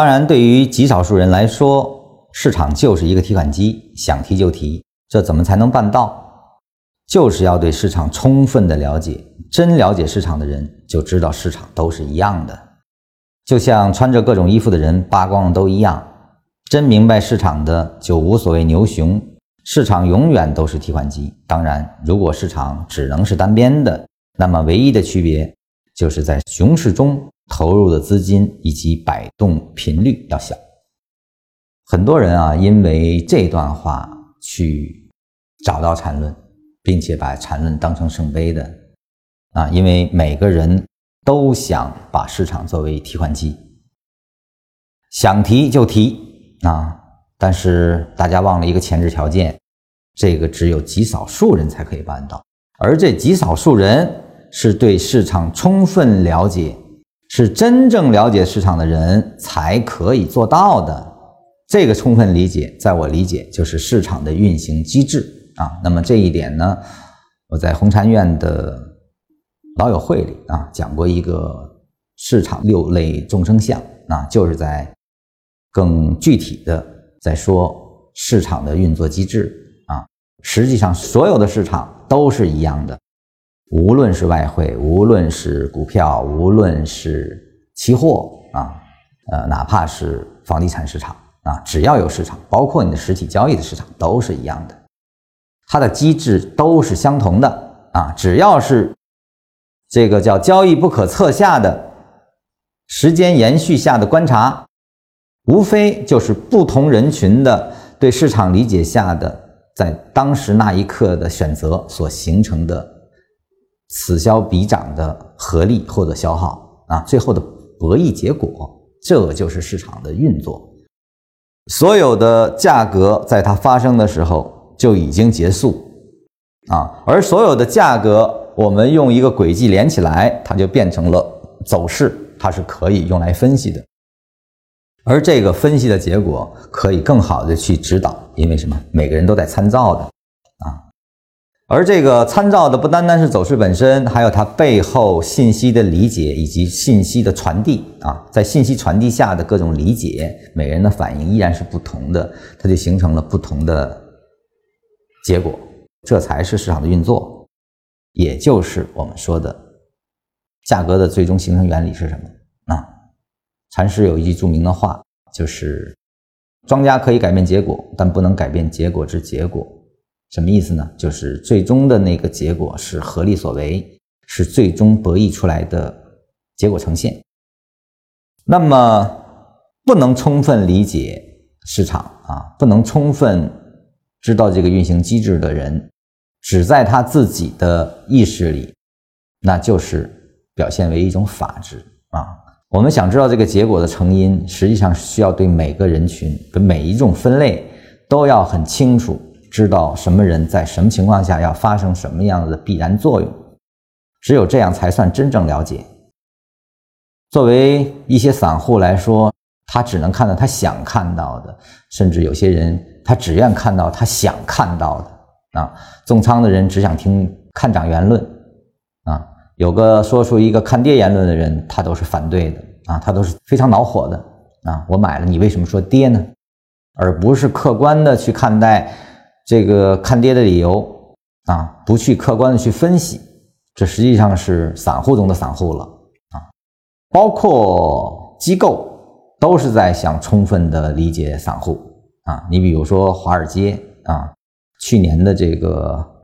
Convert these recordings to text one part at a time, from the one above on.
当然，对于极少数人来说，市场就是一个提款机，想提就提。这怎么才能办到？就是要对市场充分的了解。真了解市场的人，就知道市场都是一样的，就像穿着各种衣服的人扒光了都一样。真明白市场的，就无所谓牛熊，市场永远都是提款机。当然，如果市场只能是单边的，那么唯一的区别就是在熊市中。投入的资金以及摆动频率要小。很多人啊，因为这段话去找到缠论，并且把缠论当成圣杯的啊，因为每个人都想把市场作为提款机，想提就提啊。但是大家忘了一个前置条件，这个只有极少数人才可以办到，而这极少数人是对市场充分了解。是真正了解市场的人才可以做到的。这个充分理解，在我理解就是市场的运行机制啊。那么这一点呢，我在红禅院的老友会里啊讲过一个市场六类众生相啊，就是在更具体的在说市场的运作机制啊。实际上，所有的市场都是一样的。无论是外汇，无论是股票，无论是期货啊，呃，哪怕是房地产市场啊，只要有市场，包括你的实体交易的市场，都是一样的，它的机制都是相同的啊。只要是这个叫交易不可测下的时间延续下的观察，无非就是不同人群的对市场理解下的在当时那一刻的选择所形成的。此消彼长的合力或者消耗啊，最后的博弈结果，这就是市场的运作。所有的价格在它发生的时候就已经结束啊，而所有的价格，我们用一个轨迹连起来，它就变成了走势，它是可以用来分析的。而这个分析的结果可以更好的去指导，因为什么？每个人都在参照的啊。而这个参照的不单单是走势本身，还有它背后信息的理解以及信息的传递啊，在信息传递下的各种理解，每人的反应依然是不同的，它就形成了不同的结果，这才是市场的运作，也就是我们说的价格的最终形成原理是什么啊？禅师有一句著名的话，就是庄家可以改变结果，但不能改变结果之结果。什么意思呢？就是最终的那个结果是合力所为，是最终博弈出来的结果呈现。那么不能充分理解市场啊，不能充分知道这个运行机制的人，只在他自己的意识里，那就是表现为一种法治啊。我们想知道这个结果的成因，实际上是需要对每个人群的每一种分类都要很清楚。知道什么人在什么情况下要发生什么样的必然作用，只有这样才算真正了解。作为一些散户来说，他只能看到他想看到的，甚至有些人他只愿看到他想看到的。啊，重仓的人只想听看涨言论，啊，有个说出一个看跌言论的人，他都是反对的，啊，他都是非常恼火的。啊，我买了，你为什么说跌呢？而不是客观的去看待。这个看跌的理由啊，不去客观的去分析，这实际上是散户中的散户了啊。包括机构都是在想充分的理解散户啊。你比如说华尔街啊，去年的这个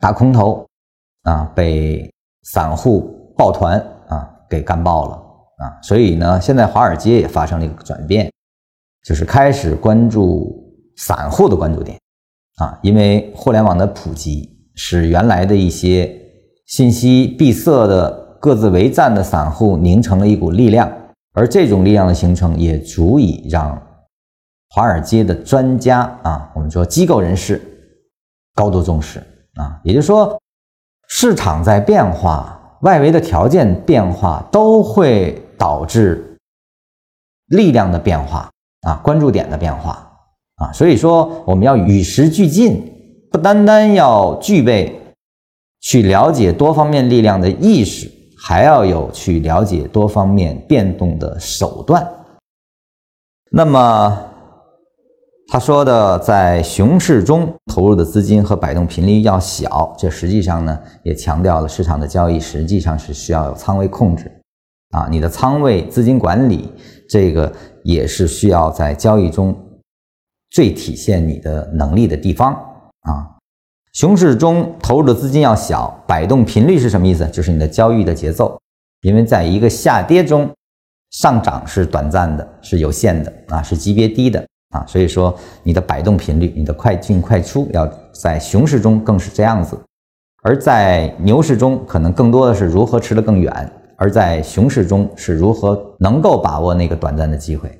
大空头啊，被散户抱团啊给干爆了啊。所以呢，现在华尔街也发生了一个转变，就是开始关注散户的关注点。啊，因为互联网的普及，使原来的一些信息闭塞的、各自为战的散户凝成了一股力量，而这种力量的形成，也足以让华尔街的专家啊，我们说机构人士高度重视啊。也就是说，市场在变化，外围的条件变化，都会导致力量的变化啊，关注点的变化。啊，所以说我们要与时俱进，不单单要具备去了解多方面力量的意识，还要有去了解多方面变动的手段。那么他说的，在熊市中投入的资金和摆动频率要小，这实际上呢也强调了市场的交易实际上是需要有仓位控制啊，你的仓位资金管理这个也是需要在交易中最体现你的能力的地方啊。熊市中投入的资金要小，摆动频率是什么意思？就是你的交易的节奏，因为在一个下跌中，上涨是短暂的，是有限的啊，是级别低的。啊，所以说你的摆动频率，你的快进快出，要在熊市中更是这样子，而在牛市中可能更多的是如何吃得更远，而在熊市中是如何能够把握那个短暂的机会。